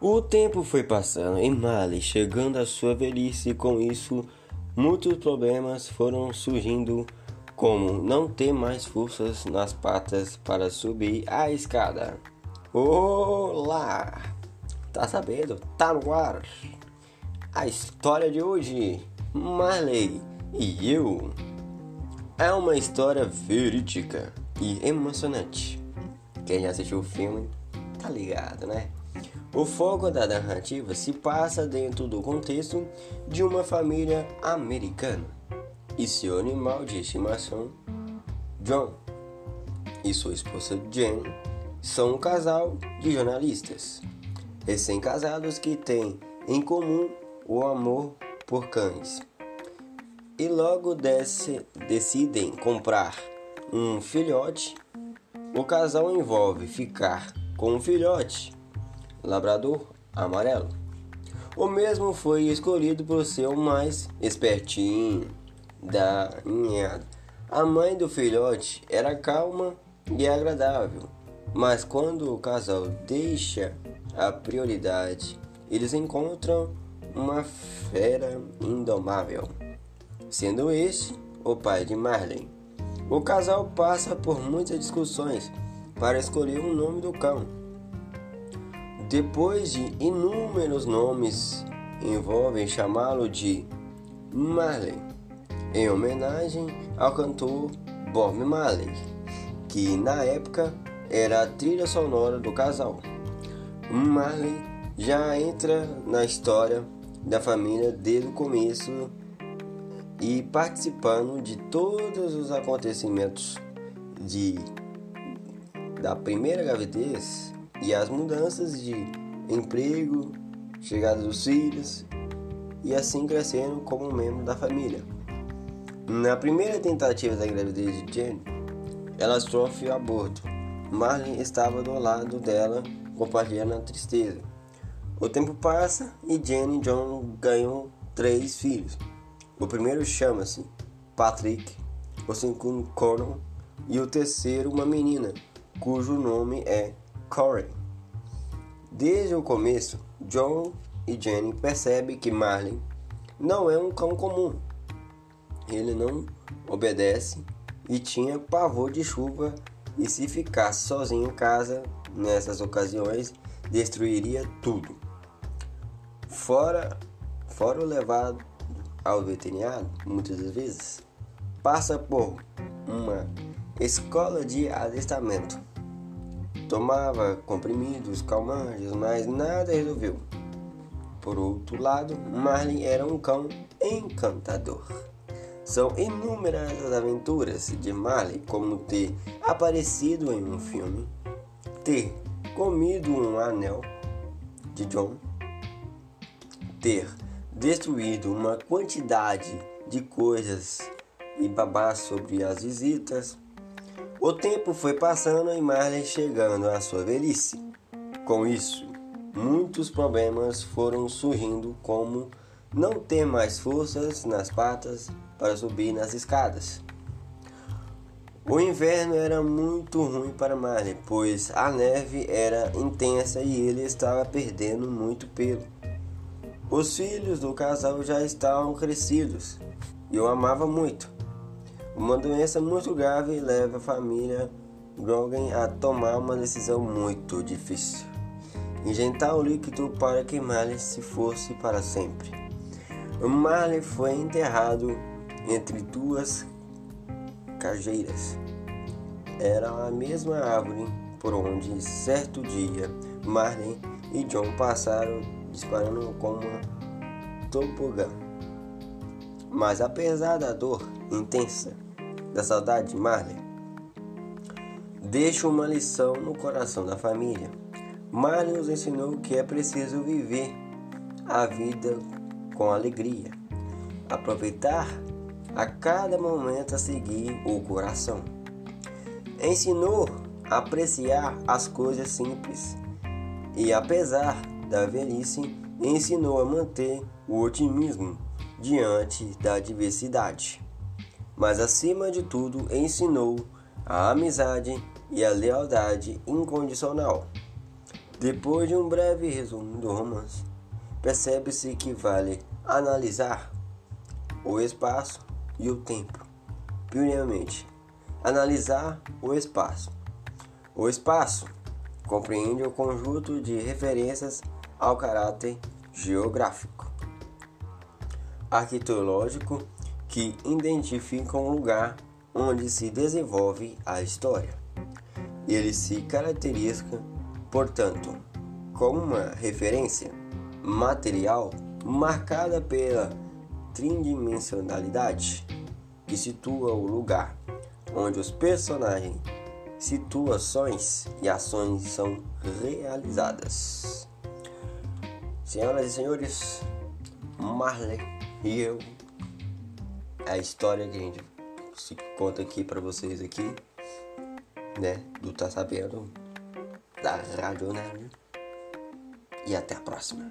O tempo foi passando e Marley chegando à sua velhice, e com isso muitos problemas foram surgindo, como não ter mais forças nas patas para subir a escada. Olá! Tá sabendo? Tá no ar! A história de hoje, Marley e eu, é uma história verídica e emocionante. Quem já assistiu o filme tá ligado, né? O foco da narrativa se passa dentro do contexto de uma família americana e seu animal de estimação, John, e sua esposa Jen são um casal de jornalistas recém-casados que têm em comum o amor por cães. E logo decidem comprar um filhote. O casal envolve ficar com um filhote labrador amarelo. O mesmo foi escolhido por ser o mais espertinho da ninhada. A mãe do filhote era calma e agradável, mas quando o casal deixa a prioridade, eles encontram uma fera indomável, sendo este o pai de Marley. O casal passa por muitas discussões para escolher o nome do cão. Depois de inúmeros nomes, envolvem chamá-lo de Marley, em homenagem ao cantor Bob Marley, que na época era a trilha sonora do casal. Marley já entra na história da família desde o começo e participando de todos os acontecimentos de da primeira gravidez e as mudanças de emprego, chegada dos filhos e assim crescendo como membro da família. Na primeira tentativa da gravidez de Jenny, ela sofre aborto. Marley estava do lado dela, compartilhando a tristeza. O tempo passa e Jenny e John ganham três filhos. O primeiro chama-se Patrick, o segundo Conan e o terceiro uma menina, cujo nome é Corey. Desde o começo, John e Jenny percebem que Marlin não é um cão comum. Ele não obedece e tinha pavor de chuva e se ficasse sozinho em casa nessas ocasiões destruiria tudo. Fora, fora o levado ao veterinário, muitas vezes, passa por uma escola de adestramento Tomava comprimidos, calmantes, mas nada resolveu. Por outro lado, Marlin era um cão encantador. São inúmeras as aventuras de Marley, como ter aparecido em um filme, ter comido um anel de John, ter destruído uma quantidade de coisas e babar sobre as visitas, o tempo foi passando e Marley chegando à sua velhice. Com isso, muitos problemas foram surgindo, como não ter mais forças nas patas para subir nas escadas. O inverno era muito ruim para Marley, pois a neve era intensa e ele estava perdendo muito pelo. Os filhos do casal já estavam crescidos e o amava muito. Uma doença muito grave leva a família Grogan a tomar uma decisão muito difícil: injetar o líquido para que Marley se fosse para sempre. Marley foi enterrado entre duas cajeiras. Era a mesma árvore por onde certo dia Marley e John passaram disparando com uma tobogã. Mas apesar da dor intensa, da saudade de Marley, deixa uma lição no coração da família. Marley nos ensinou que é preciso viver a vida com alegria, aproveitar a cada momento a seguir o coração. Ensinou a apreciar as coisas simples e, apesar da velhice, ensinou a manter o otimismo diante da diversidade mas acima de tudo ensinou a amizade e a lealdade incondicional. Depois de um breve resumo do romance, percebe-se que vale analisar o espaço e o tempo. Primeiramente, analisar o espaço. O espaço compreende o conjunto de referências ao caráter geográfico, arqueológico que identificam o lugar onde se desenvolve a história. Ele se caracteriza, portanto, como uma referência material marcada pela tridimensionalidade que situa o lugar onde os personagens, situações e ações são realizadas. Senhoras e senhores, Marley e eu, a história que a gente se conta aqui para vocês aqui, né, do Tá Sabendo, da Rádio Nerd. E até a próxima.